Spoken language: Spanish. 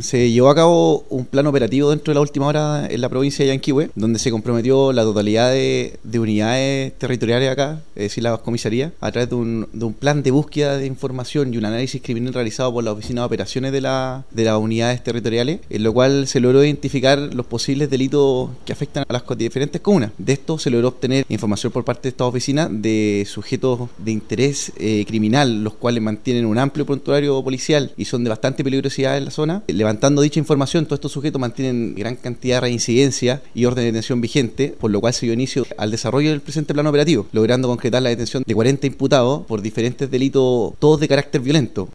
Se llevó a cabo un plan operativo dentro de la última hora en la provincia de Yanquihue, donde se comprometió la totalidad de, unidades territoriales acá, es decir, las comisarías, a través de un, plan de búsqueda de información y un análisis criminal realizado por la Oficina de Operaciones de, la, de las unidades territoriales, en lo cual se logró identificar los posibles delitos que afectan a las diferentes comunas. De esto se logró obtener información por parte de esta oficina de sujetos de interés eh, criminal, los cuales mantienen un amplio prontuario policial y son de bastante peligrosidad en la zona Levantando dicha información, todos estos sujetos mantienen gran cantidad de reincidencia y orden de detención vigente, por lo cual se dio inicio al desarrollo del presente plan operativo, logrando concretar la detención de 40 imputados por diferentes delitos, todos de carácter violento.